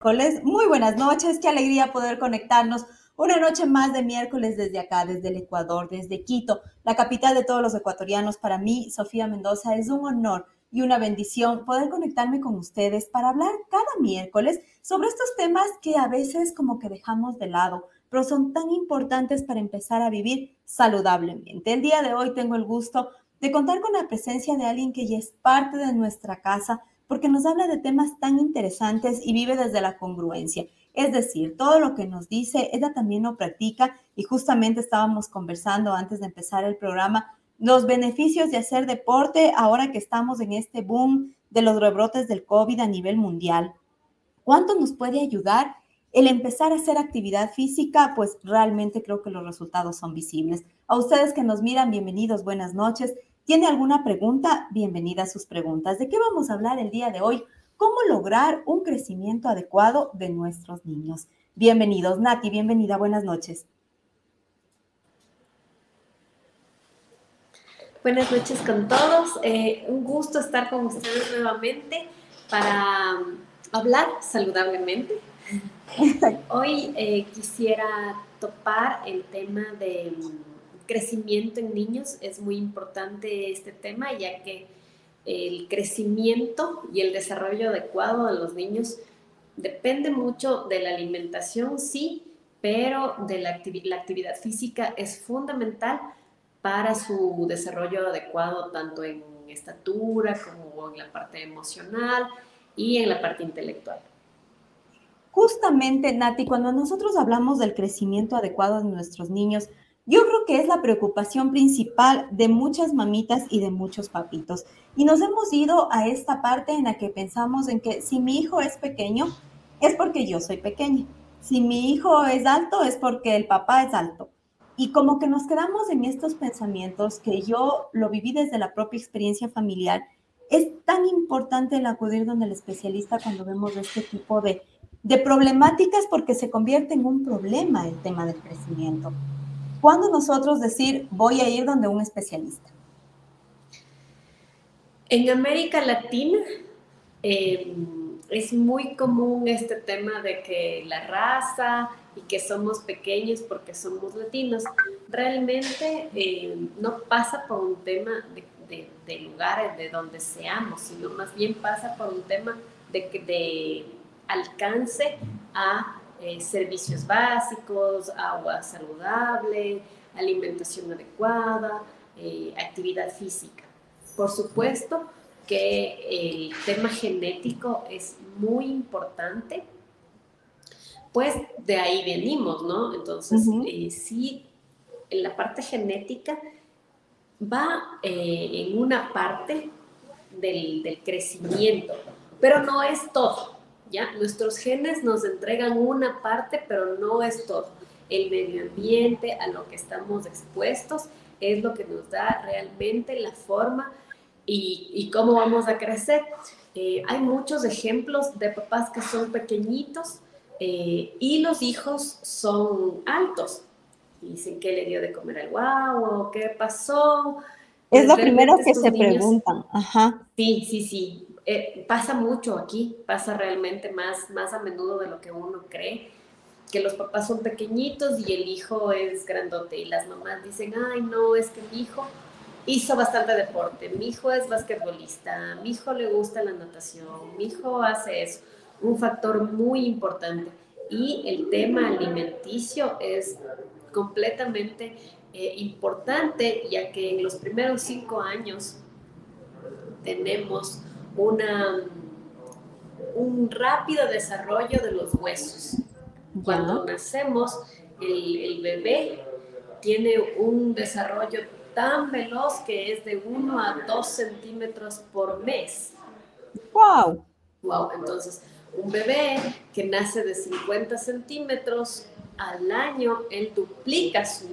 Muy buenas noches, qué alegría poder conectarnos una noche más de miércoles desde acá, desde el Ecuador, desde Quito, la capital de todos los ecuatorianos. Para mí, Sofía Mendoza, es un honor y una bendición poder conectarme con ustedes para hablar cada miércoles sobre estos temas que a veces como que dejamos de lado, pero son tan importantes para empezar a vivir saludablemente. El día de hoy tengo el gusto de contar con la presencia de alguien que ya es parte de nuestra casa, porque nos habla de temas tan interesantes y vive desde la congruencia. Es decir, todo lo que nos dice, ella también lo practica y justamente estábamos conversando antes de empezar el programa los beneficios de hacer deporte ahora que estamos en este boom de los rebrotes del COVID a nivel mundial. ¿Cuánto nos puede ayudar el empezar a hacer actividad física? Pues realmente creo que los resultados son visibles. A ustedes que nos miran, bienvenidos, buenas noches. ¿Tiene alguna pregunta? Bienvenida a sus preguntas. ¿De qué vamos a hablar el día de hoy? ¿Cómo lograr un crecimiento adecuado de nuestros niños? Bienvenidos, Nati, bienvenida, buenas noches. Buenas noches con todos. Eh, un gusto estar con ustedes nuevamente para um, hablar saludablemente. Hoy eh, quisiera topar el tema de crecimiento en niños. Es muy importante este tema ya que el crecimiento y el desarrollo adecuado de los niños depende mucho de la alimentación, sí, pero de la, actividad física es fundamental para su desarrollo adecuado tanto en estatura como en la parte emocional y en la parte intelectual. Justamente, Nati, cuando nosotros hablamos del crecimiento adecuado de nuestros niños, yo creo que es la preocupación principal de muchas mamitas y de muchos papitos. Y nos hemos ido a esta parte en la que pensamos en que si mi hijo es pequeño, es porque yo soy pequeña. Si mi hijo es alto, es porque el papá es alto. Y como que nos quedamos en estos pensamientos que yo lo viví desde la propia experiencia familiar, es tan importante el acudir donde el especialista cuando vemos este tipo de, de problemáticas porque se convierte en un problema el tema del crecimiento. ¿Cuándo nosotros decir voy a ir donde un especialista? En América Latina eh, es muy común este tema de que la raza y que somos pequeños porque somos latinos. Realmente eh, no pasa por un tema de, de, lugares de donde seamos, sino más bien pasa por un tema de, de alcance a eh, servicios básicos, agua saludable, alimentación adecuada, eh, actividad física. Por supuesto que el tema genético es muy importante, pues de ahí venimos, ¿no? Entonces, eh, sí, en la parte genética va en una parte del, del crecimiento, pero no es todo. ¿Ya? Nuestros genes nos entregan una parte, pero no es todo. El medio ambiente, a lo que estamos expuestos, es lo que nos da realmente la forma y, cómo vamos a crecer. Eh, hay muchos ejemplos de papás que son pequeñitos eh, y los hijos son altos. Dicen qué le dio de comer al guau, qué pasó. Es lo primero que se preguntan. Ajá. Sí, sí, sí. Eh, pasa mucho aquí, pasa realmente más, más a menudo de lo que uno cree, que los papás son pequeñitos y el hijo es grandote y las mamás dicen, ay no, es que mi hijo hizo bastante deporte, mi hijo es basquetbolista, mi hijo le gusta la natación, mi hijo hace eso, un factor muy importante. Y el tema alimenticio es completamente eh, importante, ya que en los primeros cinco años tenemos una, un rápido desarrollo de los huesos. Cuando nacemos, el, bebé tiene un desarrollo tan veloz que es de 1 a 2 centímetros por mes. ¡Wow! ¡Wow! Entonces, un bebé que nace de 50 centímetros al año, él duplica su,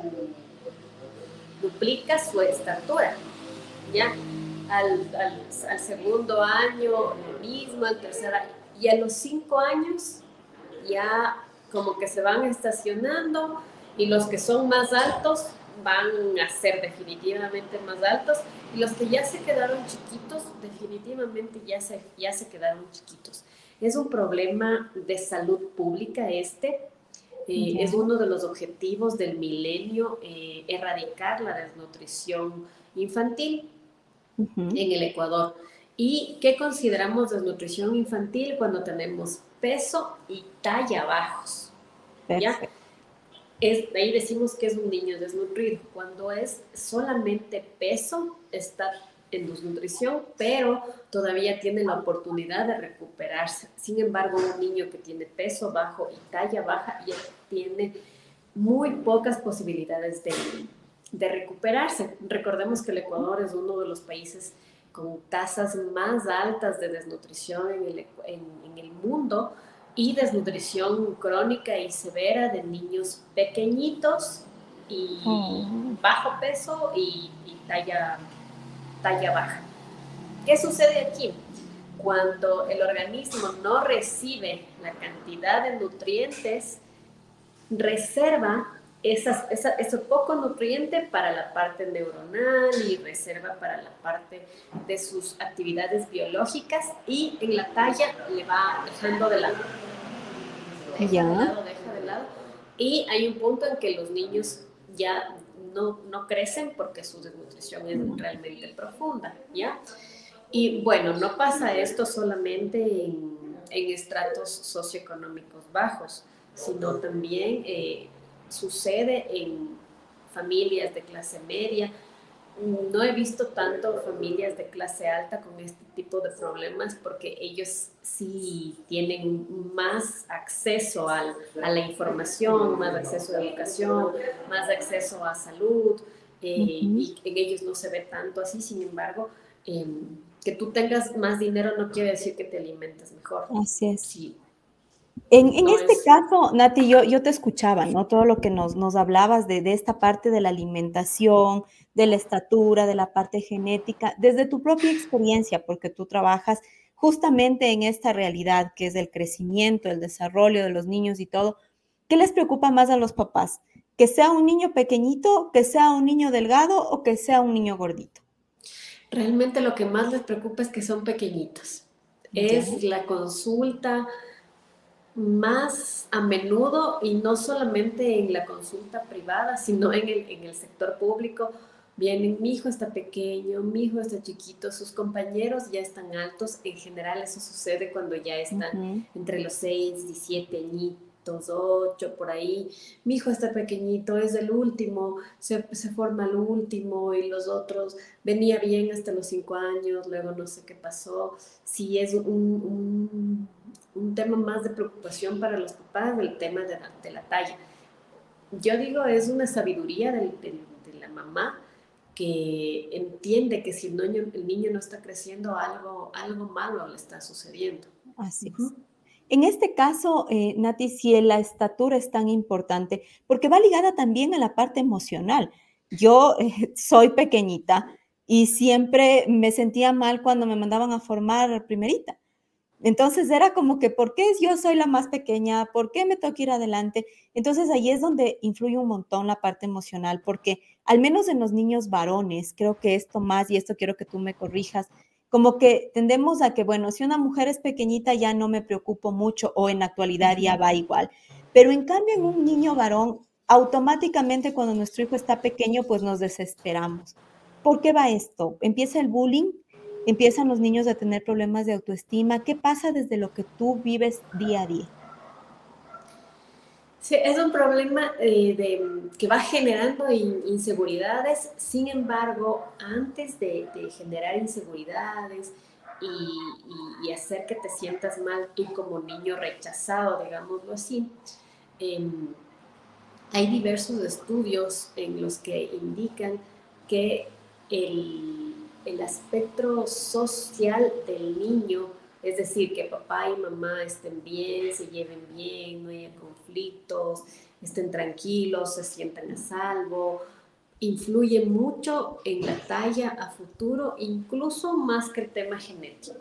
duplica su estatura. ¿Ya? Al, al, segundo año lo mismo, al tercer año, y a los cinco años ya como que se van estacionando y los que son más altos van a ser definitivamente más altos y los que ya se quedaron chiquitos definitivamente ya se, ya se quedaron chiquitos. Es un problema de salud pública este. Eh, es uno de los objetivos del milenio, eh, erradicar la desnutrición infantil en el Ecuador. ¿Y qué consideramos desnutrición infantil cuando tenemos peso y talla bajos? ¿ya? Es, ahí decimos que es un niño desnutrido. Cuando es solamente peso, está en desnutrición, pero todavía tiene la oportunidad de recuperarse. Sin embargo, un niño que tiene peso bajo y talla baja ya tiene muy pocas posibilidades de, de recuperarse. Recordemos que el Ecuador es uno de los países con tasas más altas de desnutrición en el, en, el mundo y desnutrición crónica y severa de niños pequeñitos y oh. bajo peso y, y, talla, talla baja. ¿Qué sucede aquí? Cuando el organismo no recibe la cantidad de nutrientes, reserva esas, esa, eso poco nutriente para la parte neuronal y reserva para la parte de sus actividades biológicas y en la talla le va dejando de lado. Deja de lado, deja de lado. Y hay un punto en que los niños ya no, no crecen porque su desnutrición es realmente profunda, ¿ya? Y bueno, no pasa esto solamente en, en estratos socioeconómicos bajos, sino también eh, sucede en familias de clase media. No he visto tanto familias de clase alta con este tipo de problemas porque ellos sí tienen más acceso a la información, más acceso a educación, más acceso a salud eh, y en ellos no se ve tanto así. Sin embargo, em, que tú tengas más dinero no quiere decir que te alimentes mejor. Así es. Sí, en, este caso, Nati, yo, yo te escuchaba, ¿no? Todo lo que nos, nos hablabas de, de, esta parte de la alimentación, de la estatura, de la parte genética, desde tu propia experiencia, porque tú trabajas justamente en esta realidad que es el crecimiento, el desarrollo de los niños y todo. ¿Qué les preocupa más a los papás? ¿Que sea un niño pequeñito, que sea un niño delgado o que sea un niño gordito? Realmente lo que más les preocupa es que son pequeñitos. Es la consulta más a menudo y no solamente en la consulta privada, sino en el, en el sector público. Vienen, mi hijo está pequeño, mi hijo está chiquito, sus compañeros ya están altos. En general eso sucede cuando ya están entre los 6 y 7 añitos, 8 por ahí. Mi hijo está pequeñito, es el último, se, se forma el último y los otros venía bien hasta los 5 años, luego no sé qué pasó. Si es un un tema más de preocupación para los papás, el tema de la, de la talla. Yo digo, es una sabiduría de, de, la mamá que entiende que si el niño, el niño no está creciendo, algo, algo malo le está sucediendo. Así es. En este caso, eh, Nati, si la estatura es tan importante, porque va ligada también a la parte emocional. Yo eh, soy pequeñita y siempre me sentía mal cuando me mandaban a formar primerita entonces era como que, ¿por qué yo soy la más pequeña? ¿Por qué me toca ir adelante? Entonces ahí es donde influye un montón la parte emocional, porque al menos en los niños varones, creo que esto más, y esto quiero que tú me corrijas, como que tendemos a que, bueno, si una mujer es pequeñita ya no me preocupo mucho o en la actualidad ya va igual. Pero en cambio en un niño varón, automáticamente cuando nuestro hijo está pequeño, pues nos desesperamos. ¿Por qué va esto? Empieza el bullying, empiezan los niños a tener problemas de autoestima. ¿Qué pasa desde lo que tú vives día a día? Sí, es un problema eh, que va generando inseguridades, sin embargo, antes de, generar inseguridades y, hacer que te sientas mal tú como niño rechazado, digámoslo así, em, hay diversos estudios en los que indican que el el aspecto social del niño, es decir, que papá y mamá estén bien, se lleven bien, no haya conflictos, estén tranquilos, se sientan a salvo, influye mucho en la talla a futuro, incluso más que el tema genético.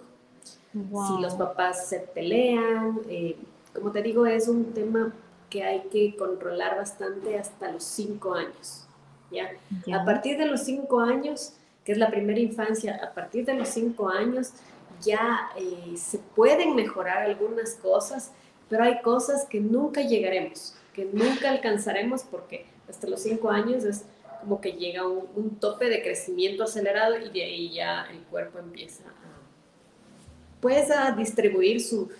Si los papás se pelean, eh, como te digo, es un tema que hay que controlar bastante hasta los cinco años. ¿ya? A partir de los cinco años, que es la primera infancia, a partir de los cinco años ya eh, se pueden mejorar algunas cosas, pero hay cosas que nunca llegaremos, que nunca alcanzaremos porque hasta los cinco años es como que llega un, un tope de crecimiento acelerado y de ahí ya el cuerpo empieza a, pues, a distribuir su,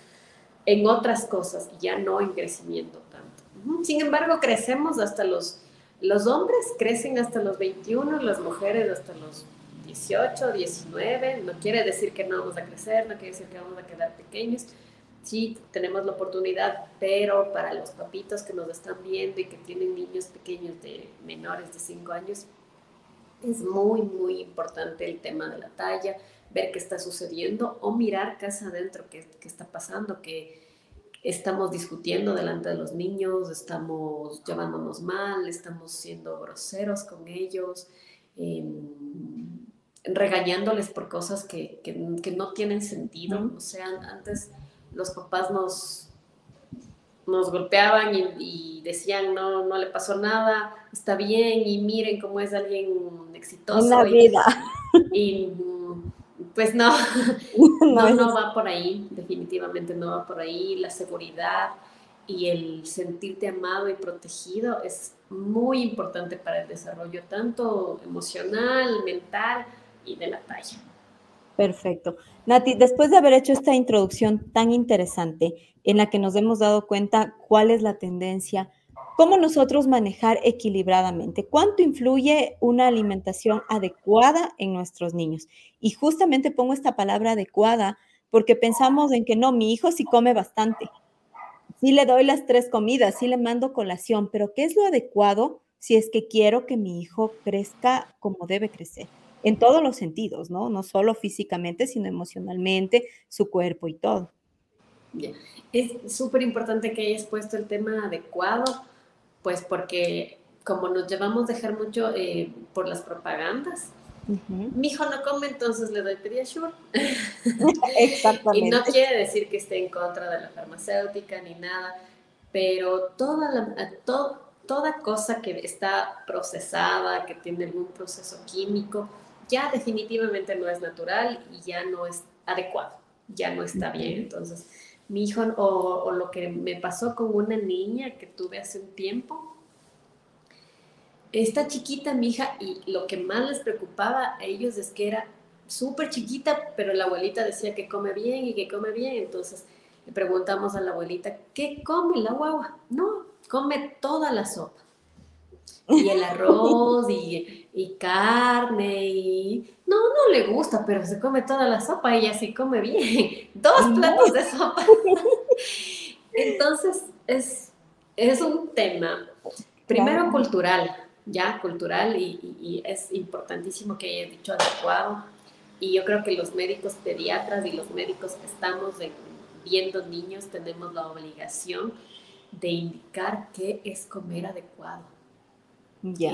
en otras cosas, ya no en crecimiento tanto. Sin embargo, crecemos hasta los, los hombres crecen hasta los 21, las mujeres hasta los 18, 19, no quiere decir que no vamos a crecer, no quiere decir que vamos a quedar pequeños, sí tenemos la oportunidad, pero para los papitos que nos están viendo y que tienen niños pequeños de menores de 5 años, es muy, muy importante el tema de la talla, ver qué está sucediendo o mirar casa adentro qué, qué está pasando, que estamos discutiendo delante de los niños, estamos llevándonos mal, estamos siendo groseros con ellos. Eh, regañándoles por cosas que, que, que no tienen sentido. O sea, antes los papás nos, nos golpeaban y, decían, no, no le pasó nada, está bien, y miren cómo es alguien exitoso. La vida. Y, pues no, no, no va por ahí, definitivamente no va por ahí. La seguridad y el sentirte amado y protegido es muy importante para el desarrollo, tanto emocional, mental, y de la talla. Perfecto. Nati, después de haber hecho esta introducción tan interesante en la que nos hemos dado cuenta cuál es la tendencia, cómo nosotros manejar equilibradamente, cuánto influye una alimentación adecuada en nuestros niños. Y justamente pongo esta palabra adecuada porque pensamos en que no, mi hijo sí come bastante, sí le doy las tres comidas, sí le mando colación, pero ¿qué es lo adecuado si es que quiero que mi hijo crezca como debe crecer? En todos los sentidos, ¿no? No solo físicamente, sino emocionalmente, su cuerpo y todo. Es súper importante que hayas puesto el tema adecuado, pues porque como nos llevamos a dejar mucho eh, por las propagandas, mi hijo no come, entonces le doy Pediasure. Exactamente. y no quiere decir que esté en contra de la farmacéutica ni nada, pero toda, la, toda cosa que está procesada, que tiene algún proceso químico, ya definitivamente no es natural y ya no es adecuado, ya no está bien. Entonces, mi hijo, o, lo que me pasó con una niña que tuve hace un tiempo, esta chiquita, mi hija, y lo que más les preocupaba a ellos es que era súper chiquita, pero la abuelita decía que come bien y que come bien. Entonces le preguntamos a la abuelita, ¿qué come la guagua? No, come toda la sopa. Y el arroz y y carne y no, no le gusta, pero se come toda la sopa, ella sí come bien, dos platos de sopa. Entonces es, es un tema, primero cultural, ya cultural y, y, es importantísimo que haya dicho adecuado. Y yo creo que los médicos pediatras y los médicos que estamos viendo niños tenemos la obligación de indicar qué es comer adecuado. Ya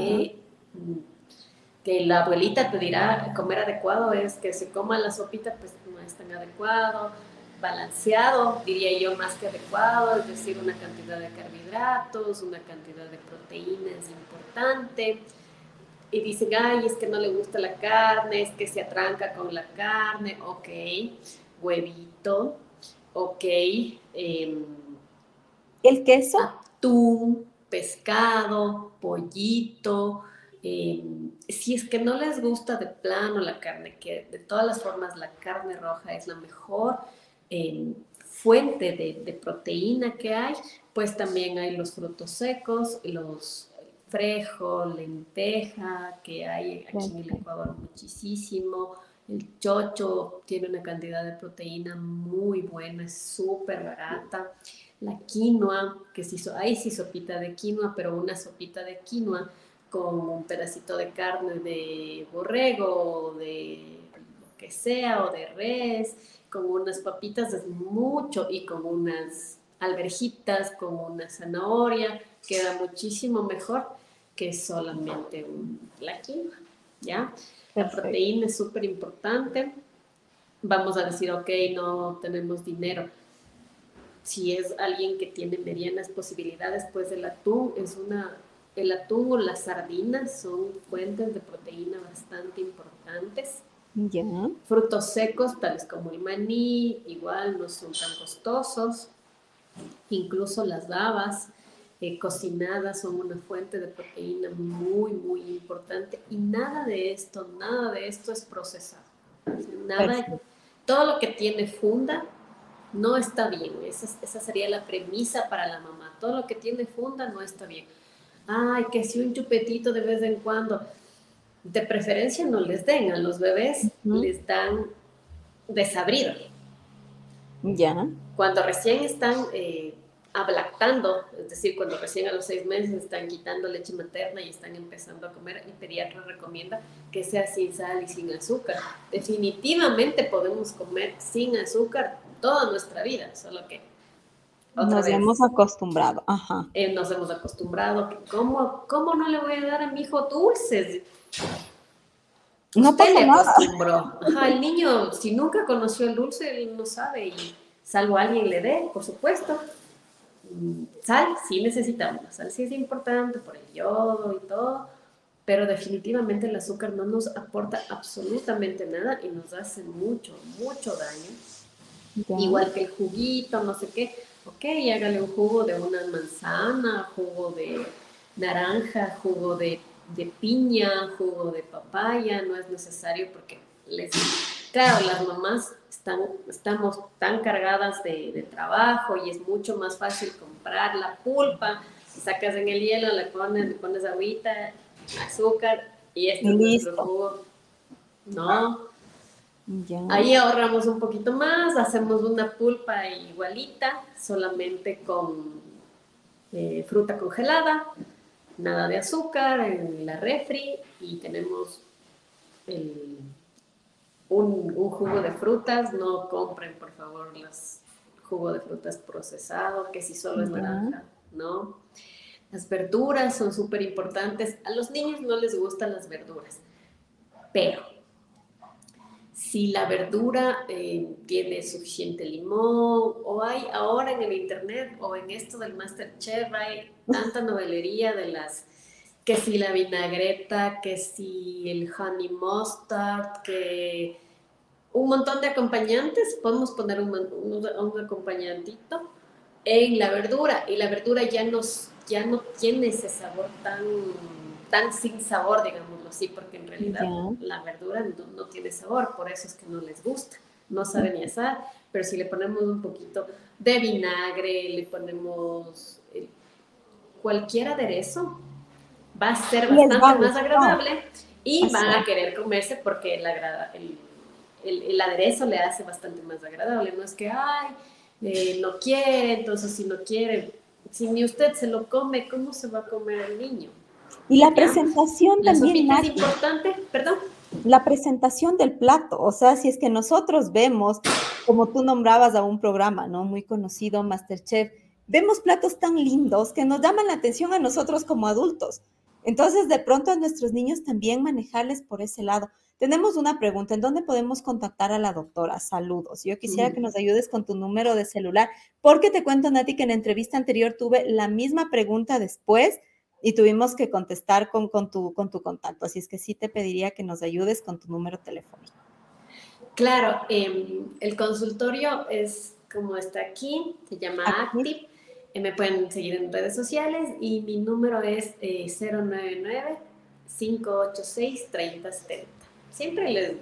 que la abuelita te dirá comer adecuado es que se coma la sopita, pues no es tan adecuado, balanceado, diría yo, más que adecuado, es decir, una cantidad de carbohidratos, una cantidad de proteínas importante. Y dicen, ay, es que no le gusta la carne, es que se atranca con la carne, ok, huevito, ok. Em, ¿El queso? Atún, pescado, pollito, Em, si es que no les gusta de plano la carne, que de todas las formas la carne roja es la mejor em, fuente de, proteína que hay, pues también hay los frutos secos, los frejo, lenteja, que hay aquí en el Ecuador muchísimo. El chocho tiene una cantidad de proteína muy buena, es súper barata. La quinoa, que se hizo, ahí sí sopita de quinoa, pero una sopita de quinoa con un pedacito de carne de borrego o de lo que sea, o de res, con unas papitas es mucho y con unas alberjitas, con una zanahoria, queda muchísimo mejor que solamente un, la quinoa, ¿ya? La proteína es súper importante. Vamos a decir, ok, no tenemos dinero. Si es alguien que tiene medianas posibilidades, pues el atún es una el atún o las sardinas son fuentes de proteína bastante importantes. Ya. Frutos secos, tales como el maní, igual no son tan costosos. Incluso las babas eh, cocinadas son una fuente de proteína muy, muy importante. Y nada de esto, nada de esto es procesado. Nada, todo lo que tiene funda no está bien. Esa, esa sería la premisa para la mamá. Todo lo que tiene funda no está bien. Ay, que si un chupetito de vez en cuando de preferencia no les den, a los bebés les dan desabrido. Ya. Cuando recién están eh, ablactando, es decir, cuando recién a los seis meses están quitando leche materna y están empezando a comer, el pediatra recomienda que sea sin sal y sin azúcar. Definitivamente podemos comer sin azúcar toda nuestra vida, solo que nos hemos acostumbrado, ajá. Eh, nos hemos acostumbrado. ¿Cómo, ¿Cómo no le voy a dar a mi hijo dulces? No pasa le acostumbró. Ajá, el niño, si nunca conoció el dulce, él no sabe, y salvo alguien le dé, por supuesto. Mm, sal, sí necesitamos. Sal sí es importante por el yodo y todo, pero definitivamente el azúcar no nos aporta absolutamente nada y nos hace mucho, mucho daño. Igual que el juguito, no sé qué. Ok, hágale un jugo de una manzana, jugo de naranja, jugo de de piña, jugo de papaya, no es necesario porque les... Claro, las mamás están, estamos tan cargadas de, trabajo y es mucho más fácil comprar la pulpa, sacas en el hielo, le pones, le pones agüita, azúcar y este es nuestro jugo. No. Ahí ahorramos un poquito más, hacemos una pulpa igualita, solamente con eh, fruta congelada, nada de azúcar en la refri y tenemos un, jugo de frutas. No compren, por favor, los jugo de frutas procesado, que si solo es naranja, ¿no? Las verduras son súper importantes. A los niños no les gustan las verduras, pero si la verdura eh, tiene suficiente limón, o hay ahora en el internet o en esto del Masterchef, hay tanta novelería de las, que si la vinagreta, que si el honey mustard, que un montón de acompañantes, podemos poner un, acompañantito en la verdura y la verdura ya, nos, ya no tiene ese sabor tan, tan sin sabor, digámoslo así, porque en realidad la verdura no, tiene sabor, por eso es que no les gusta, no sabe ni asar, pero si le ponemos un poquito de vinagre, le ponemos cualquier aderezo, va a ser bastante más agradable y van a querer comerse porque el, el, el, aderezo le hace bastante más agradable. No es que, ay, eh, no quiere, entonces si no quiere, si ni usted se lo come, ¿cómo se va a comer el niño? Y la presentación también. es importante, perdón. La presentación del plato, o sea, si es que nosotros vemos, como tú nombrabas a un programa, ¿no? Muy conocido, Masterchef, vemos platos tan lindos que nos llaman la atención a nosotros como adultos. Entonces, de pronto a nuestros niños también manejarles por ese lado. Tenemos una pregunta, ¿en dónde podemos contactar a la doctora? Saludos. Yo quisiera mm. que nos ayudes con tu número de celular, porque te cuento, Nati, que en la entrevista anterior tuve la misma pregunta después y tuvimos que contestar con, con, tu, con tu contacto. Así es que sí te pediría que nos ayudes con tu número telefónico. Claro, em, el consultorio es como está aquí, se llama Active eh, me pueden seguir en redes sociales y mi número es 099-586-3070. Eh, Siempre les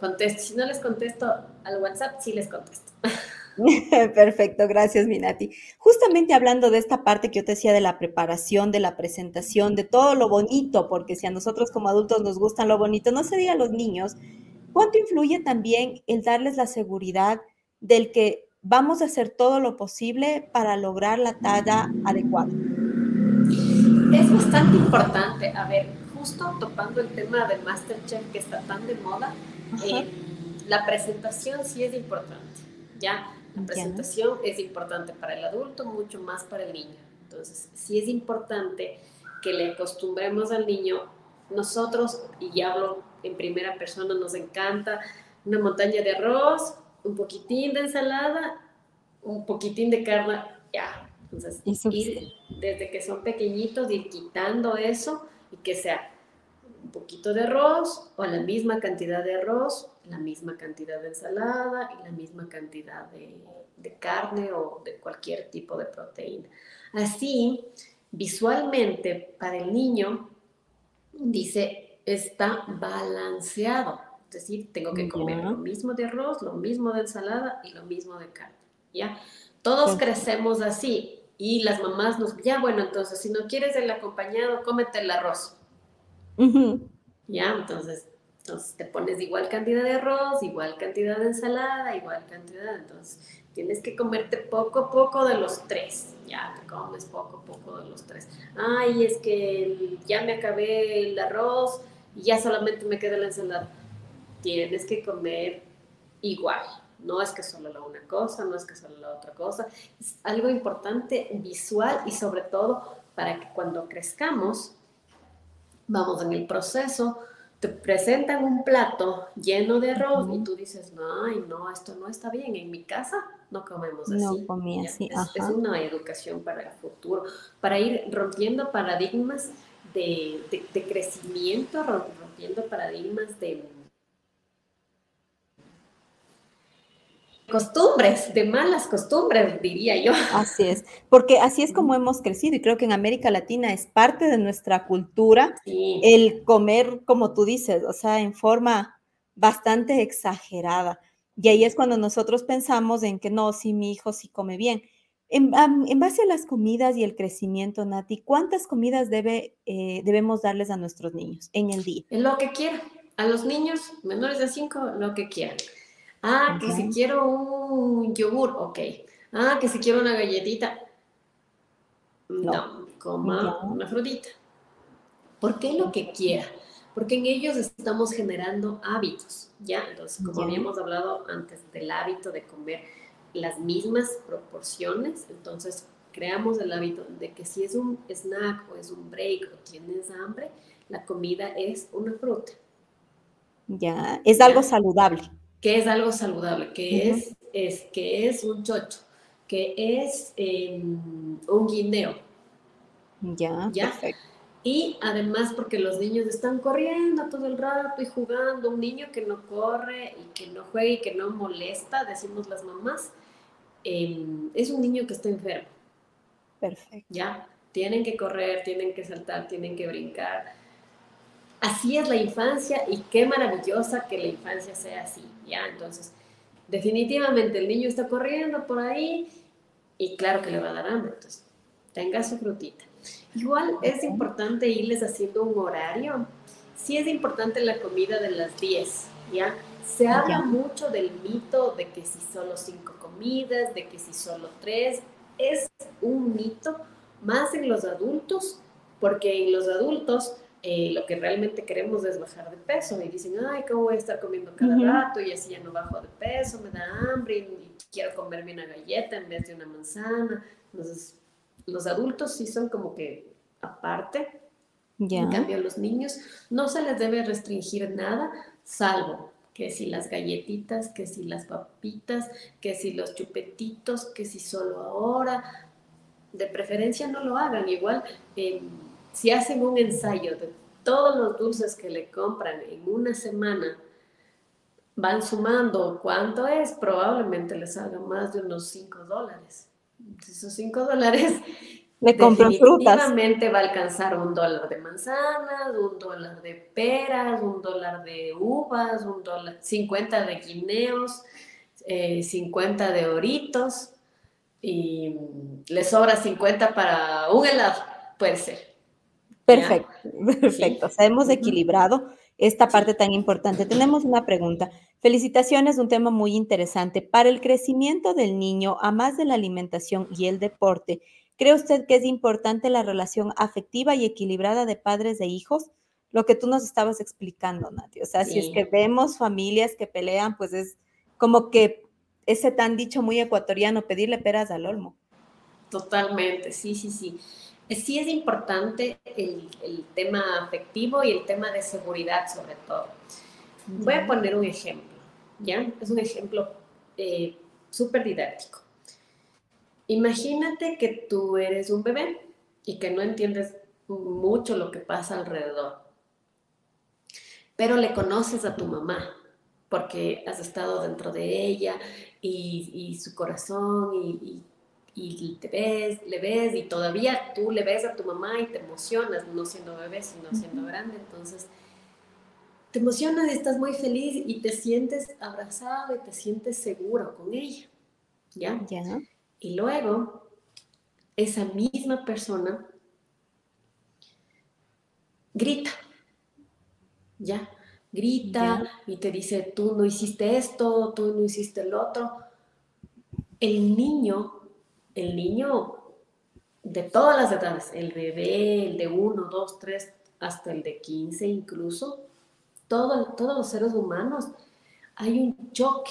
contesto. Si no les contesto al WhatsApp, sí les contesto. Perfecto, gracias Minati. Justamente hablando de esta parte que yo te decía de la preparación, de la presentación, de todo lo bonito, porque si a nosotros como adultos nos gustan lo bonito, no se diga a los niños, ¿cuánto influye también el darles la seguridad del que vamos a hacer todo lo posible para lograr la talla adecuada. Es bastante importante. A ver, justo topando el tema del Masterchef que está tan de moda, eh, la presentación sí es importante. Ya, la presentación es importante para el adulto, mucho más para el niño. Entonces, sí es importante que le acostumbremos al niño. Nosotros, y ya hablo en primera persona, nos encanta una montaña de arroz, un poquitín de ensalada, un poquitín de carne, ya. Entonces, ir desde que son pequeñitos, ir quitando eso y que sea un poquito de arroz o la misma cantidad de arroz, la misma cantidad de ensalada y la misma cantidad de, de carne o de cualquier tipo de proteína. Así, visualmente, para el niño, dice, está balanceado. Es decir, tengo que comer lo mismo de arroz, lo mismo de ensalada y lo mismo de carne. ¿Ya? Todos crecemos así y las mamás nos, ya bueno, entonces si no quieres el acompañado, cómete el arroz. Ya, entonces, entonces te pones igual cantidad de arroz, igual cantidad de ensalada, igual cantidad, entonces tienes que comerte poco a poco de los tres, ya te comes poco a poco de los tres. Ay, es que ya me acabé el arroz y ya solamente me queda la ensalada. Tienes que comer igual, no es que solo la una cosa, no es que solo la otra cosa, es algo importante visual y sobre todo para que cuando crezcamos, vamos en el proceso, te presentan un plato lleno de arroz y tú dices, ay, no, esto no está bien, en mi casa no comemos así. No así. Es, una educación para el futuro, para ir rompiendo paradigmas de, de crecimiento, rompiendo paradigmas de costumbres, de malas costumbres, diría yo. Así es, porque así es como hemos crecido y creo que en América Latina es parte de nuestra cultura el comer, como tú dices, o sea, en forma bastante exagerada. Y ahí es cuando nosotros pensamos en que no, si mi hijo sí come bien. En, base a las comidas y el crecimiento, Nati, ¿cuántas comidas debe, eh, debemos darles a nuestros niños en el día? Lo que quieran. A los niños menores de 5, lo que quieran. Ah, que si quiero un yogur, ok. Ah, que si quiero una galletita. No, coma una frutita. ¿Por qué lo que quiera? Porque en ellos estamos generando hábitos, ¿ya? Entonces, como habíamos hablado antes del hábito de comer las mismas proporciones, entonces creamos el hábito de que si es un snack o es un break o tienes hambre, la comida es una fruta. Ya, es algo saludable que es algo saludable, que, es, es, que es un chocho, que es em, un guineo. Ya, ¿Ya? Perfecto. Y además porque los niños están corriendo todo el rato y jugando. Un niño que no corre y que no juega y que no molesta, decimos las mamás, em, es un niño que está enfermo. Perfecto. Ya, tienen que correr, tienen que saltar, tienen que brincar así es la infancia y qué maravillosa que la infancia sea así, ¿ya? Entonces, definitivamente el niño está corriendo por ahí y claro que le va a dar hambre, entonces, tenga su frutita. Igual es importante irles haciendo un horario. Sí es importante la comida de las 10, ¿ya? Se habla mucho del mito de que si solo cinco comidas, de que si solo tres. Es un mito más en los adultos, porque en los adultos eh, lo que realmente queremos es bajar de peso y dicen, ay, ¿cómo voy a estar comiendo cada rato? Y así ya no bajo de peso, me da hambre y, quiero comerme una galleta en vez de una manzana. Entonces, los adultos sí son como que aparte. En cambio, a los niños no se les debe restringir nada, salvo que si las galletitas, que si las papitas, que si los chupetitos, que si solo ahora. De preferencia no lo hagan. Igual, eh, si hacen un ensayo de todos los dulces que le compran en una semana, van sumando cuánto es, probablemente les salga más de unos 5 dólares. Esos 5 dólares le compran definitivamente va a alcanzar un dólar de manzanas, un dólar de peras, un dólar de uvas, un dólar, 50 de guineos, 50 eh, de oritos y le sobra 50 para un helado, puede ser. Perfecto, perfecto. O sea, hemos equilibrado esta parte tan importante. Tenemos una pregunta. Felicitaciones, un tema muy interesante. Para el crecimiento del niño, a más de la alimentación y el deporte, ¿cree usted que es importante la relación afectiva y equilibrada de padres e hijos? Lo que tú nos estabas explicando, Nati. O sea, si es que vemos familias que pelean, pues es como que ese tan dicho muy ecuatoriano, pedirle peras al olmo. Totalmente, sí, sí, sí sí es importante el, tema afectivo y el tema de seguridad sobre todo. Voy a poner un ejemplo, ¿ya? Es un ejemplo eh, súper didáctico. Imagínate que tú eres un bebé y que no entiendes mucho lo que pasa alrededor. pero le conoces a tu mamá porque has estado dentro de ella y, su corazón y, y, te ves, le ves y todavía tú le ves a tu mamá y te emocionas, no siendo bebé, sino siendo grande. Entonces, te emocionas y estás muy feliz y te sientes abrazado y te sientes seguro con ella. ¿Ya? Ya. Y luego, esa misma persona grita. ¿Ya? Grita y te dice, tú no hiciste esto, tú no hiciste el otro. El niño el niño de todas las edades, el bebé, el de 1, 2, 3, hasta el de 15 incluso, todo, todos los seres humanos, hay un choque.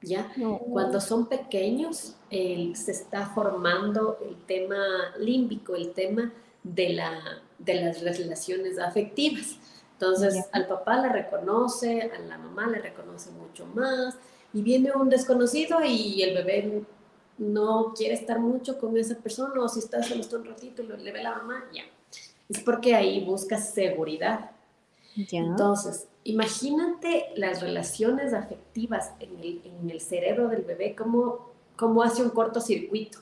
¿ya? Cuando son pequeños, se está formando el tema límbico, el tema de, la, de las relaciones afectivas. Entonces, al papá le reconoce, a la mamá le reconoce mucho más, y viene un desconocido y el bebé no quiere estar mucho con esa persona o si está solo está un ratito y le ve la mamá, ya. Es porque ahí busca seguridad. Entonces, imagínate las relaciones afectivas en el, en el cerebro del bebé, cómo, cómo hace un cortocircuito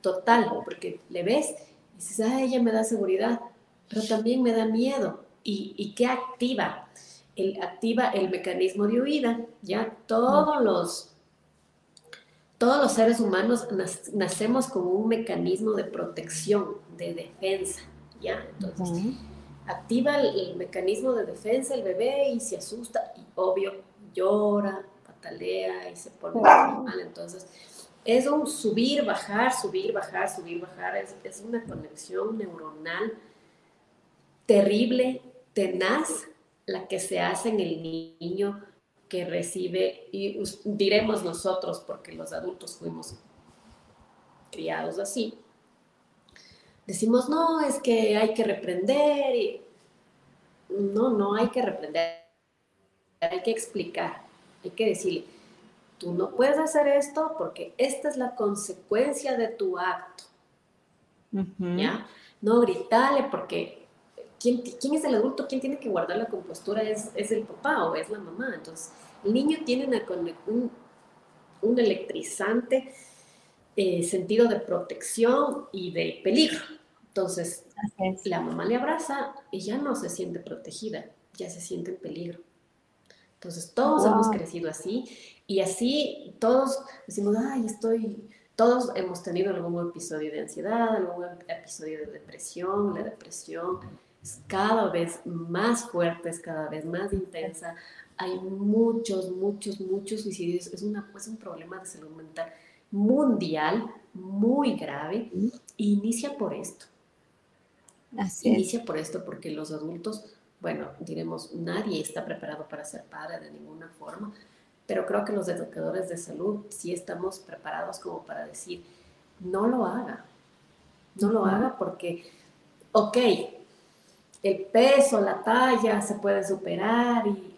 total, porque le ves y dices, ah, ella me da seguridad, pero también me da miedo. ¿Y, y qué activa? El, activa el mecanismo de huida, ya todos los todos los seres humanos nacemos con un mecanismo de protección, de defensa, ¿ya? Entonces, activa el, mecanismo de defensa el bebé y se asusta y obvio llora, patalea y se pone mal. Entonces, es un subir, bajar, subir, bajar, subir, bajar. Es, es una conexión neuronal terrible, tenaz, la que se hace en el niño que recibe, y diremos nosotros, porque los adultos fuimos criados así, decimos, no, es que hay que reprender, y no, no hay que reprender, hay que explicar, hay que decirle, tú no puedes hacer esto porque esta es la consecuencia de tu acto, ¿ya? No gritarle porque ¿quién, es el adulto? ¿Quién tiene que guardar la compostura? ¿Es, el papá o es la mamá? Entonces, el niño tiene un, un, electrizante eh, sentido de protección y de peligro. Entonces, la mamá le abraza y ya no se siente protegida, ya se siente en peligro. Entonces, todos hemos crecido así y así todos decimos, ay, estoy, todos hemos tenido algún episodio de ansiedad, algún episodio de depresión, la depresión es cada vez más fuerte, es cada vez más intensa. Hay muchos, muchos, muchos suicidios. Es, una, es un problema de salud mental mundial muy grave. inicia por esto. Así inicia por esto porque los adultos, bueno, diremos, nadie está preparado para ser padre de ninguna forma, pero creo que los educadores de salud sí estamos preparados como para decir, no lo haga, no lo haga porque, ok, el peso, la talla se puede superar y...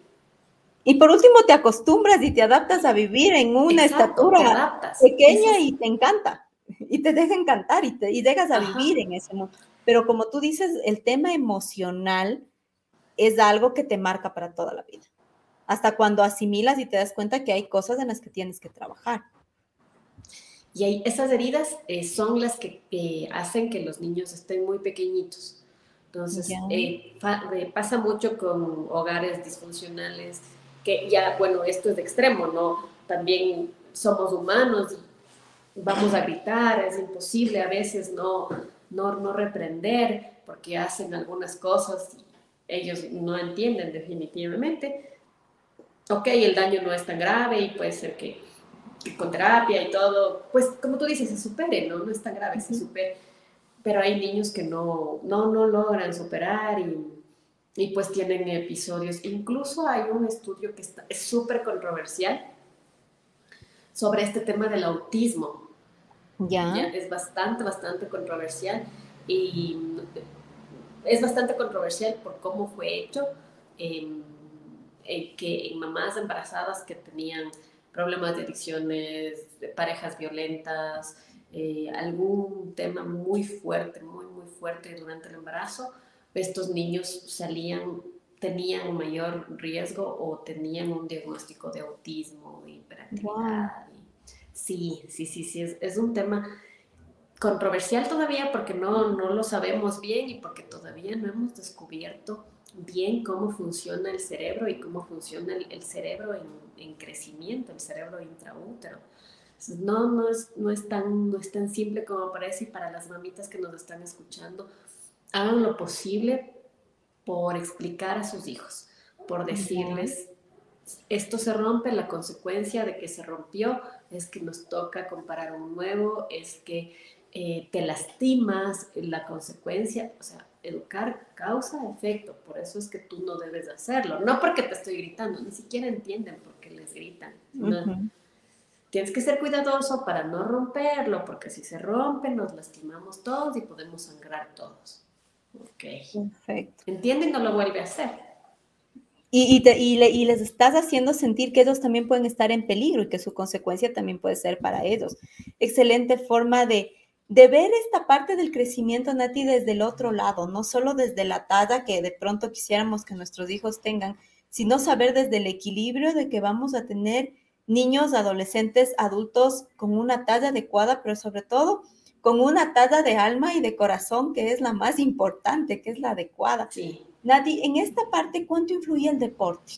Y por último te acostumbras y te adaptas a vivir en una estatura pequeña y te encanta, y te deja encantar y, te, y dejas a vivir en ese mundo. Pero como tú dices, el tema emocional es algo que te marca para toda la vida. Hasta cuando asimilas y te das cuenta que hay cosas en las que tienes que trabajar. Y esas heridas eh, son las que eh, hacen que los niños estén muy pequeñitos. Entonces, eh, eh, pasa mucho con hogares disfuncionales, que ya, bueno, esto es de extremo, ¿no? También somos humanos, vamos a gritar, es imposible a veces no, no, no reprender porque hacen algunas cosas y ellos no entienden definitivamente. Ok, el daño no es tan grave y puede ser que, con terapia y todo, pues como tú dices, se supere, ¿no? No es tan grave, se supere pero hay niños que no, no, no logran superar y, y, pues tienen episodios. Incluso hay un estudio que está, es súper controversial sobre este tema del autismo. Ya. Es bastante, bastante controversial y es bastante controversial por cómo fue hecho, em, que en mamás embarazadas que tenían problemas de adicciones, de parejas violentas, eh, algún tema muy fuerte, muy, muy fuerte durante el embarazo, estos niños salían tenían mayor riesgo o tenían un diagnóstico de autismo, hiperactividad. Sí, sí, sí, sí, es, es, un tema controversial todavía porque no, no lo sabemos bien y porque todavía no hemos descubierto bien cómo funciona el cerebro y cómo funciona el, cerebro en, en, crecimiento, el cerebro intraútero. No, no, es, no, es tan, no es tan simple como parece y para las mamitas que nos están escuchando, hagan lo posible por explicar a sus hijos, por decirles, esto se rompe, la consecuencia de que se rompió es que nos toca comparar un nuevo, es que eh, te lastimas, la consecuencia, o sea, educar causa efecto, por eso es que tú no debes hacerlo, no porque te estoy gritando, ni siquiera entienden por qué les gritan. Tienes que ser cuidadoso para no romperlo, porque si se rompe nos lastimamos todos y podemos sangrar todos. Ok. Perfecto. ¿Entienden? No lo vuelve a hacer. Y, y, les estás haciendo sentir que ellos también pueden estar en peligro y que su consecuencia también puede ser para ellos. Excelente forma de, de ver esta parte del crecimiento, Nati, desde el otro lado, no solo desde la talla que de pronto quisiéramos que nuestros hijos tengan, sino saber desde el equilibrio de que vamos a tener niños, adolescentes, adultos con una talla adecuada, pero sobre todo con una talla de alma y de corazón que es la más importante, que es la adecuada. Sí. Nati, en esta parte, ¿cuánto influye el deporte?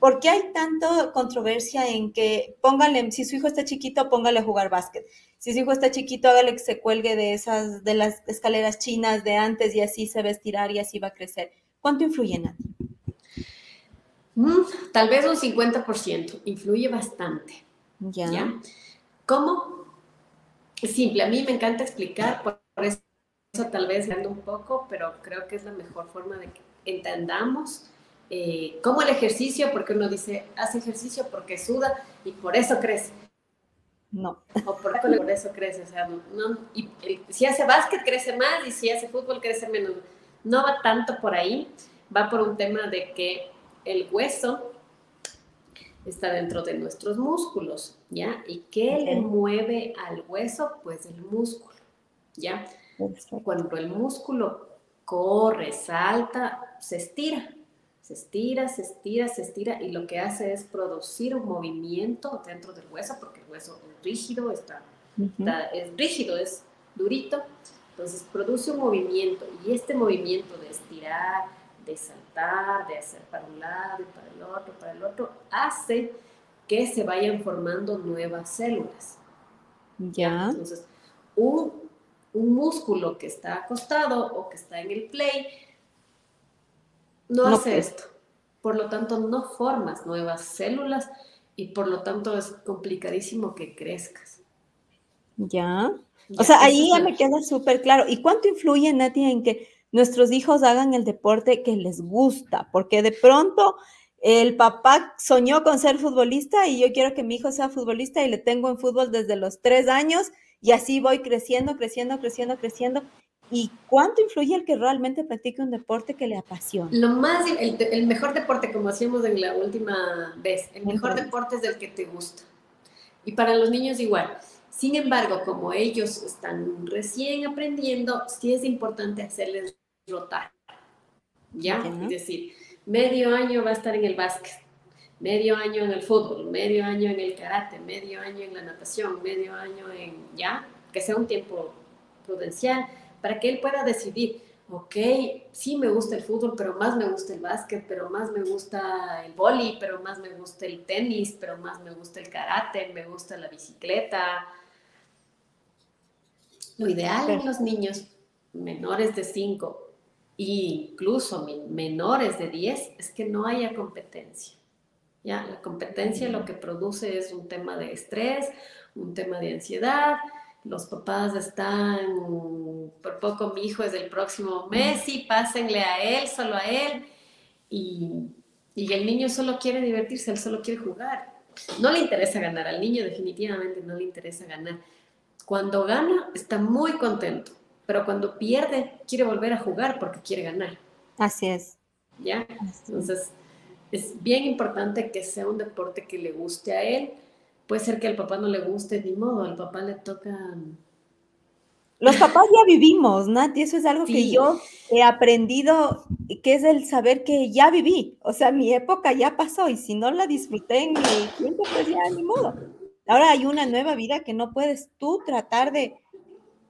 ¿Por qué hay tanta controversia en que póngale, si su hijo está chiquito, póngale a jugar básquet? Si su hijo está chiquito, hágale que se cuelgue de esas, de las escaleras chinas de antes y así se va a estirar y así va a crecer. ¿Cuánto influye, Nati? Mm, tal vez un 50%, influye bastante. Ya. ¿ya? ¿Cómo? simple. A mí me encanta explicar, por eso tal vez ando un poco, pero creo que es la mejor forma de que entendamos eh, cómo el ejercicio, porque uno dice, hace ejercicio porque suda y por eso crece. No. O por, eso crece, o sea, no, y, si hace básquet crece más y si hace fútbol crece menos. No va tanto por ahí, va por un tema de que el hueso está dentro de nuestros músculos, ¿ya? ¿Y qué le mueve al hueso? Pues el músculo, ¿ya? Cuando el músculo corre, salta, se estira, se estira, se estira, se estira y lo que hace es producir un movimiento dentro del hueso porque el hueso es rígido, está, es rígido, es durito, entonces produce un movimiento y este movimiento de estirar, de saltar, de hacer para un lado y para el otro, para el otro, hace que se vayan formando nuevas células. Ya. Entonces, un, un músculo que está acostado o que está en el play no, hace esto. Por lo tanto, no formas nuevas células y por lo tanto es complicadísimo que crezcas. Ya. o sea, ahí ya me queda súper claro. ¿Y cuánto influye, Natia, en que nuestros hijos hagan el deporte que les gusta, porque de pronto el papá soñó con ser futbolista y yo quiero que mi hijo sea futbolista y le tengo en fútbol desde los tres años y así voy creciendo, creciendo, creciendo, creciendo. ¿Y cuánto influye el que realmente practique un deporte que le apasiona? Lo más, el, mejor deporte, como hacíamos en la última vez, el mejor deporte es el que te gusta. Y para los niños igual. Sin embargo, como ellos están recién aprendiendo, sí es importante hacerles rotar. ¿Ya? Es decir, medio año va a estar en el básquet, medio año en el fútbol, medio año en el karate, medio año en la natación, medio año en, ¿ya? Que sea un tiempo prudencial para que él pueda decidir, ok, sí me gusta el fútbol, pero más me gusta el básquet, pero más me gusta el boli, pero más me gusta el tenis, pero más me gusta el karate, me gusta la bicicleta, lo ideal en los niños menores de 5 e incluso menores de 10 es que no haya competencia. ¿ya? La competencia lo que produce es un tema de estrés, un tema de ansiedad. Los papás están, por poco mi hijo es el próximo Messi, pásenle a él, solo a él. Y, y el niño solo quiere divertirse, él solo quiere jugar. No le interesa ganar, al niño definitivamente no le interesa ganar cuando gana, está muy contento, pero cuando pierde, quiere volver a jugar porque quiere ganar. Así es. ¿Ya? Entonces, es bien importante que sea un deporte que le guste a él. Puede ser que al papá no le guste, ni modo, al papá le toca Los papás ya vivimos, Nati, eso es algo que yo he aprendido, que es el saber que ya viví, o sea, mi época ya pasó y si no la disfruté en mi tiempo, pues ya ni modo. Ahora hay una nueva vida que no puedes tú tratar de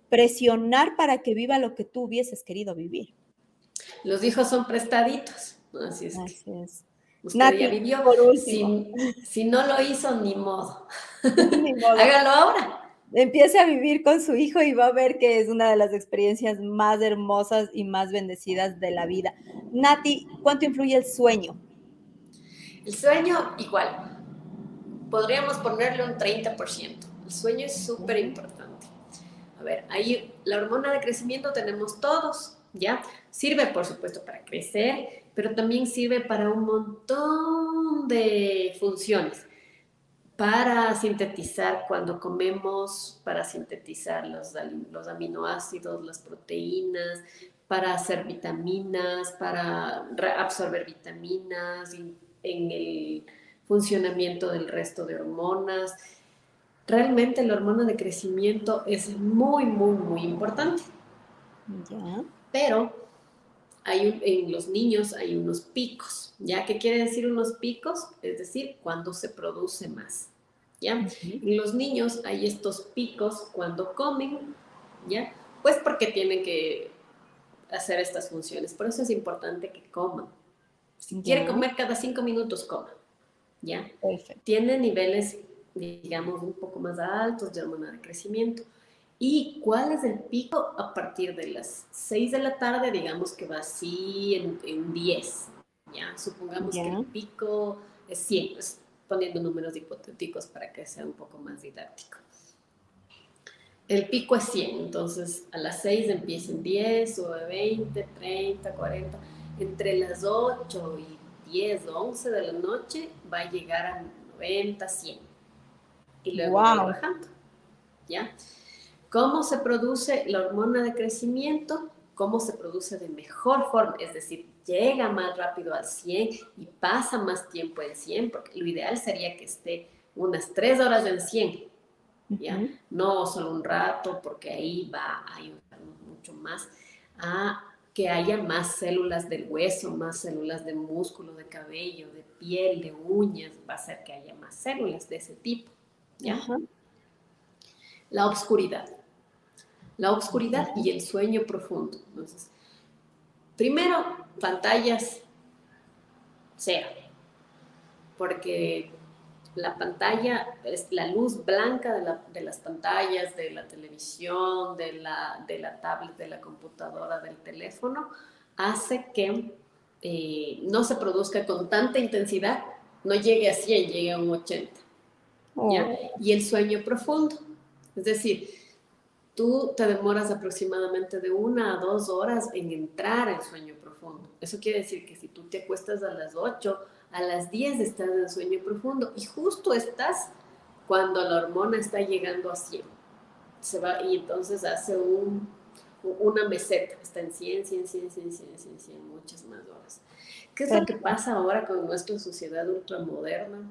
presionar para que viva lo que tú hubieses querido vivir. Los hijos son prestaditos, así es. Así es. Usted ya vivió. Por si, si, no lo hizo, ni modo. Ni modo. Hágalo ahora empiece a vivir con su hijo y va a ver que es una de las experiencias más hermosas y más bendecidas de la vida. Nati, ¿cuánto influye el sueño? El sueño, igual. Podríamos ponerle un 30%. El sueño es súper importante. A ver, ahí la hormona de crecimiento tenemos todos, ¿ya? Sirve, por supuesto, para crecer, pero también sirve para un montón de funciones para sintetizar cuando comemos, para sintetizar los, aminoácidos, las proteínas, para hacer vitaminas, para absorber vitaminas, en el funcionamiento del resto de hormonas. Realmente la hormona de crecimiento es muy, muy, muy importante. Pero hay en los niños hay unos picos, ¿ya? ¿Qué quiere decir unos picos? Es decir, cuando se produce más, ¿ya? En los niños hay estos picos cuando comen, ¿ya? Pues porque tienen que hacer estas funciones. Por eso es importante que coman. Si quiere comer cada cinco minutos, coma, ¿ya? Tiene niveles, digamos, un poco más altos de hormona de crecimiento. ¿Y cuál es el pico? A partir de las 6 de la tarde, digamos que va así en, en 10. ¿ya? Supongamos que el pico es 100, pues, poniendo números hipotéticos para que sea un poco más didáctico. El pico es 100, entonces a las 6 empieza en 10, sube 20, 30, 40. Entre las 8 y 10 o 11 de la noche va a llegar a 90, 100. Y luego va bajando. ¿Ya? ¿Cómo se produce la hormona de crecimiento? ¿Cómo se produce de mejor forma? Es decir, llega más rápido al 100 y pasa más tiempo en 100, porque lo ideal sería que esté unas 3 horas en 100, ¿ya? No solo un rato, porque ahí va a ayudar mucho más a que haya más células del hueso, más células de músculo, de cabello, de piel, de uñas, va a hacer que haya más células de ese tipo, ¿ya? La oscuridad la oscuridad y el sueño profundo. Entonces, primero, pantallas cero, porque la pantalla, es la luz blanca de, las pantallas, de la televisión, de la, de la tablet, de la computadora, del teléfono, hace que eh, no se produzca con tanta intensidad, no llegue a 100, llegue a un 80. Y el sueño profundo. Es decir, tú te demoras aproximadamente de una a dos horas en entrar al sueño profundo. Eso quiere decir que si tú te acuestas a las 8, a las 10 estás en sueño profundo y justo estás cuando la hormona está llegando a 100. Se va, y entonces hace un, una meseta, está en 100, 100, 100, 100, 100, 100, 100, muchas más horas. ¿Qué es lo que pasa ahora con nuestra sociedad ultramoderna?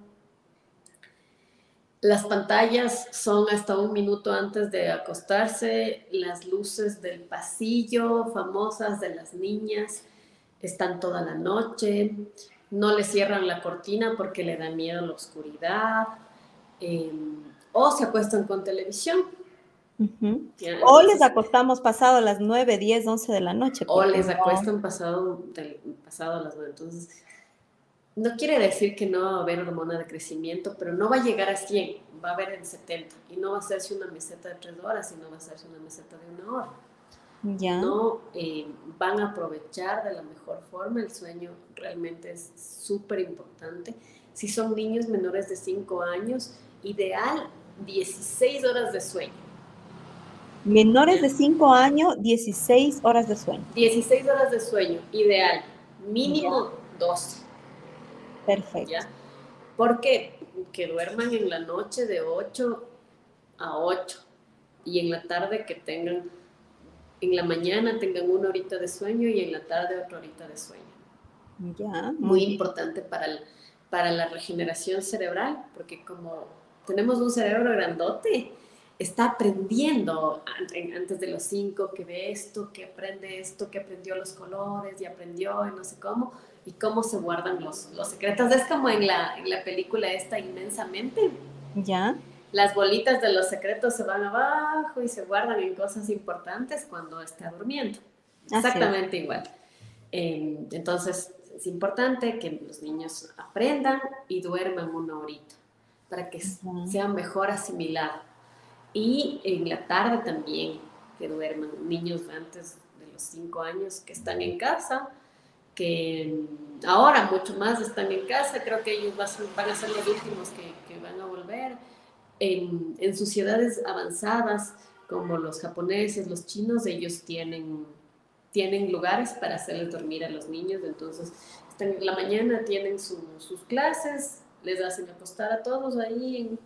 Las pantallas son hasta un minuto antes de acostarse, las luces del pasillo famosas de las niñas están toda la noche, no le cierran la cortina porque le da miedo la oscuridad, em, o se acuestan con televisión. O les acostamos pasado las 9, 10, 11 de la noche. O les acuestan pasado, pasado las 9. Entonces, no quiere decir que no va a haber hormona de crecimiento, pero no va a llegar a 100, va a haber en 70. Y no va a hacerse una meseta de 3 horas, sino va a hacerse una meseta de una hora. Ya. No eh, van a aprovechar de la mejor forma. El sueño realmente es súper importante. Si son niños menores de 5 años, ideal 16 horas de sueño. Menores de 5 años, 16 horas de sueño. 16 horas de sueño, ideal. Mínimo 12. Perfecto. ¿Ya? Porque que duerman en la noche de 8 a 8 y en la tarde que tengan, en la mañana tengan una horita de sueño y en la tarde otra horita de sueño. Ya. Muy importante para, para la regeneración cerebral, porque como tenemos un cerebro grandote, está aprendiendo antes de los cinco, que ve esto, que aprende esto, que aprendió los colores y aprendió y no sé cómo, y cómo se guardan los, los secretos. Es como en la, en la película esta inmensamente. Ya. Las bolitas de los secretos se van abajo y se guardan en cosas importantes cuando está durmiendo. Exactamente igual. Em, entonces, es importante que los niños aprendan y duerman una horita para que sea mejor asimilado. Y en la tarde también, que duerman niños antes de los 5 años que están en casa, que ahora mucho más están en casa, creo que ellos van a ser los últimos que, que van a volver. En, en sociedades avanzadas como los japoneses, los chinos, ellos tienen tienen lugares para hacerles dormir a los niños, entonces en la mañana tienen sus clases, les hacen acostar a todos ahí,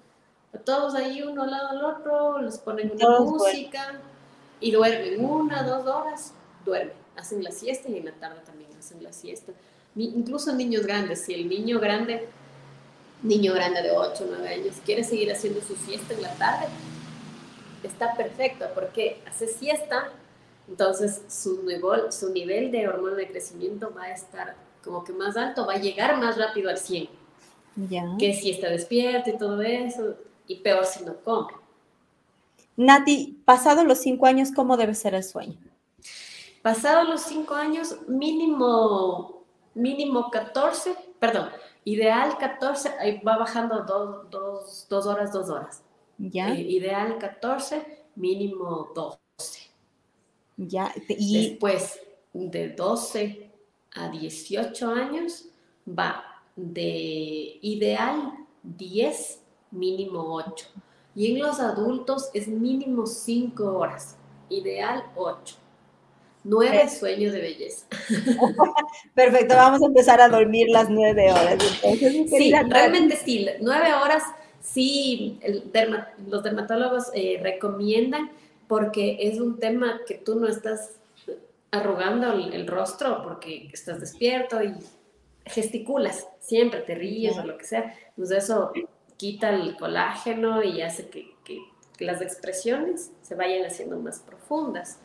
a todos ahí uno al lado del otro, les ponen una música y duermen una, dos horas, duermen, hacen la siesta y en la tarde también hacen la siesta. incluso niños grandes, si el niño grande, niño grande de 8 o 9 años, quiere seguir haciendo su siesta en la tarde, está perfecto porque hace siesta entonces, su nivel, su nivel de hormona de crecimiento va a estar como que más alto, va a llegar más rápido al 100. Ya. Que si está despierto y todo eso, y peor si no come. Nati, pasado los 5 años, ¿cómo debe ser el sueño? Pasado los 5 años, mínimo, mínimo 14, perdón, ideal 14, ahí va bajando 2 horas, 2 horas. Ya. Eh, ideal 14, mínimo 12. Ya, y... Después, de 12 a 18 años, va de ideal 10, mínimo 8. Y en los adultos es mínimo 5 horas, ideal 8. Nueve sueños de belleza. Perfecto, vamos a empezar a dormir las nueve horas. sí, realmente sí, nueve horas sí, los dermatólogos eh, recomiendan porque es un tema que tú no estás arrugando el, rostro porque estás despierto y gesticulas, siempre te ríes o lo que sea. Entonces eso quita el colágeno y hace que, las expresiones se vayan haciendo más profundas.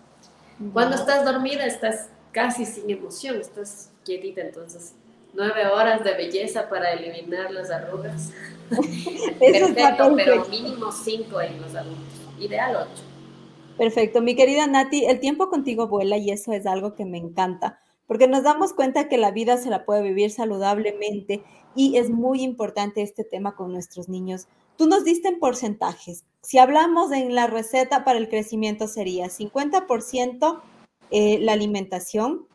Cuando estás dormida estás casi sin emoción, estás quietita, entonces nueve horas de belleza para eliminar las arrugas. perfecto, pero mínimo cinco en los adultos, ideal ocho. Perfecto. Mi querida Nati, el tiempo contigo vuela y eso es algo que me encanta, porque nos damos cuenta que la vida se la puede vivir saludablemente y es muy importante este tema con nuestros niños. Tú nos diste en porcentajes. Si hablamos en la receta para el crecimiento sería 50% eh, la alimentación.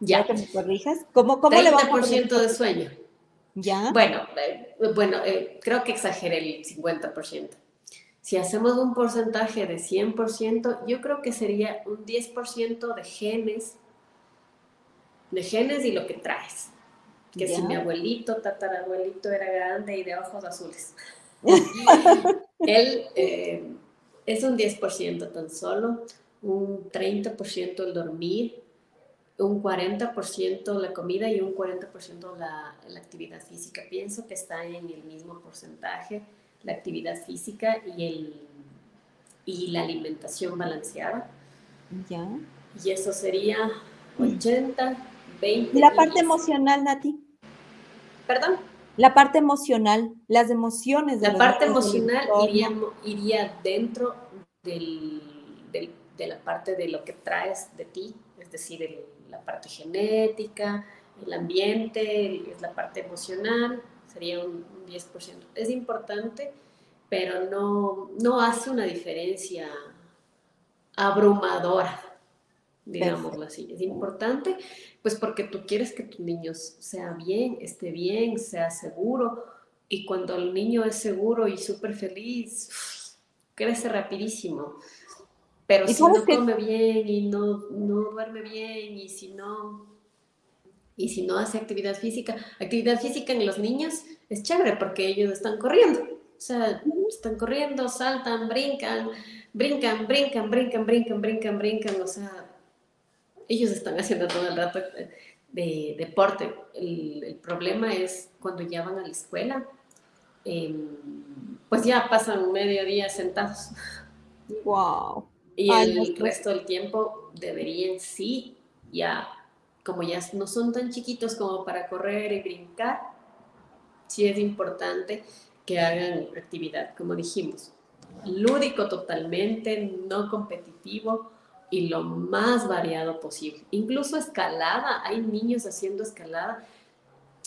Ya. que me corrijas. ¿Cómo, cómo le vamos a de sueño. ¿Ya? Bueno, eh, bueno eh, creo que exageré el 50%. Si hacemos un porcentaje de 100%, yo creo que sería un 10% de genes, de genes y lo que traes. Que si mi abuelito, tatarabuelito era grande y de ojos azules. Él eh, es un 10% tan solo, un 30% el dormir, un 40% la comida y un 40% la, la actividad física. Pienso que está en el mismo porcentaje la actividad física y, el, y la alimentación balanceada. Ya. Y eso sería 80, 20. ¿Y la parte emocional, Nati? ¿Perdón? La parte emocional, las emociones. De la parte emocional iría, iría, dentro del, de la parte de lo que traes de ti, es decir, la parte genética, el ambiente, es la parte emocional, sería un, 10%. Es importante, pero no, no hace una diferencia abrumadora, digámoslo así. Es importante, pues porque tú quieres que tu niño sea bien, esté bien, sea seguro, y cuando el niño es seguro y súper feliz, crece rapidísimo. Pero si no come bien y no, no duerme bien y si no y si no hace actividad física, actividad física en los niños es chévere porque ellos están corriendo. O sea, están corriendo, saltan, brincan, brincan, brincan, brincan, brincan, brincan, brincan. O sea, ellos están haciendo todo el rato de deporte. El, problema es cuando ya van a la escuela. Em, pues ya pasan medio día sentados. Wow. Y el resto del tiempo deberían sí, ya, como ya no son tan chiquitos como para correr y brincar, sí es importante que hagan actividad, como dijimos, lúdico totalmente, no competitivo y lo más variado posible. Incluso escalada, hay niños haciendo escalada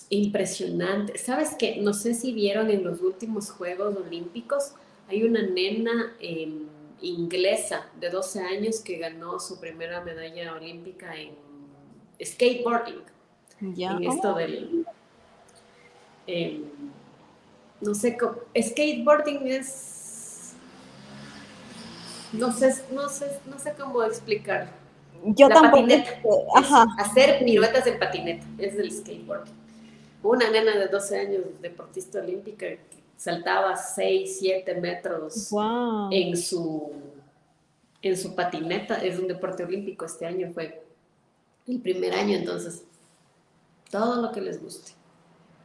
impresionante. ¿Sabes qué? No sé si vieron en los últimos Juegos Olímpicos, hay una nena em, inglesa de 12 años que ganó su primera medalla olímpica en skateboarding. Ya. En esto del... Em, no sé, skateboarding es... No sé, no sé, no sé cómo explicar. Yo tampoco. Ajá. Hacer piruetas en patineta, es el skateboarding una nena de 12 años, deportista olímpica, que saltaba 6, 7 metros en, su, en su patineta. Es un deporte olímpico, este año fue el primer año, entonces, todo lo que les guste.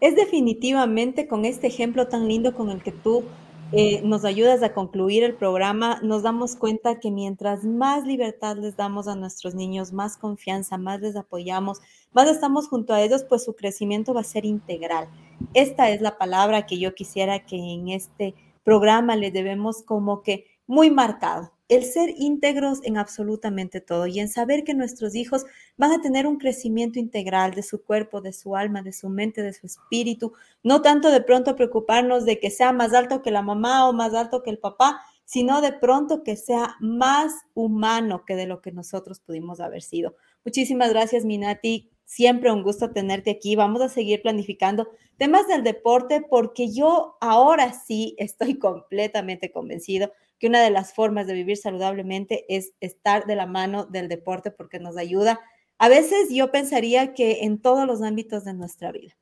Es definitivamente con este ejemplo tan lindo con el que tú eh, nos ayudas a concluir el programa, nos damos cuenta que mientras más libertad les damos a nuestros niños, más confianza, más les apoyamos, más estamos junto a ellos, pues su crecimiento va a ser integral. Esta es la palabra que yo quisiera que en este programa le debemos como que muy marcado el ser íntegros en absolutamente todo y en saber que nuestros hijos van a tener un crecimiento integral de su cuerpo, de su alma, de su mente, de su espíritu, no tanto de pronto preocuparnos de que sea más alto que la mamá o más alto que el papá, sino de pronto que sea más humano que de lo que nosotros pudimos haber sido. Muchísimas gracias, Minati. Siempre un gusto tenerte aquí. Vamos a seguir planificando temas del deporte porque yo ahora sí estoy completamente convencido que una de las formas de vivir saludablemente es estar de la mano del deporte porque nos ayuda. A veces yo pensaría que en todos los ámbitos de nuestra vida.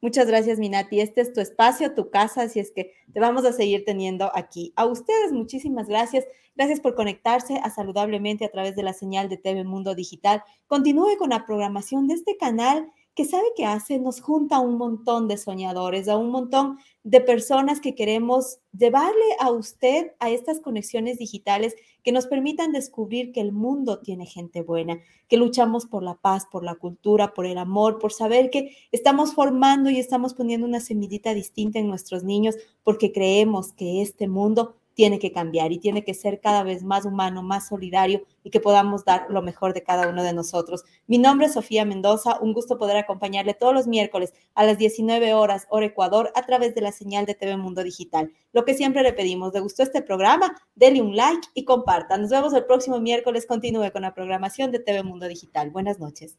Muchas gracias, Minati. Este es tu espacio, tu casa, así es que te vamos a seguir teniendo aquí. A ustedes, muchísimas gracias. Gracias por conectarse a Saludablemente a través de la señal de TV Mundo Digital. Continúe con la programación de este canal que sabe que hace, nos junta a un montón de soñadores, a un montón de personas que queremos llevarle a usted a estas conexiones digitales que nos permitan descubrir que el mundo tiene gente buena, que luchamos por la paz, por la cultura, por el amor, por saber que estamos formando y estamos poniendo una semillita distinta en nuestros niños porque creemos que este mundo tiene que cambiar y tiene que ser cada vez más humano, más solidario y que podamos dar lo mejor de cada uno de nosotros. Mi nombre es Sofía Mendoza, un gusto poder acompañarle todos los miércoles a las 19 horas hora Ecuador a través de la señal de TV Mundo Digital. Lo que siempre le pedimos, ¿le gustó este programa? Dele un like y comparta. Nos vemos el próximo miércoles. Continúe con la programación de TV Mundo Digital. Buenas noches.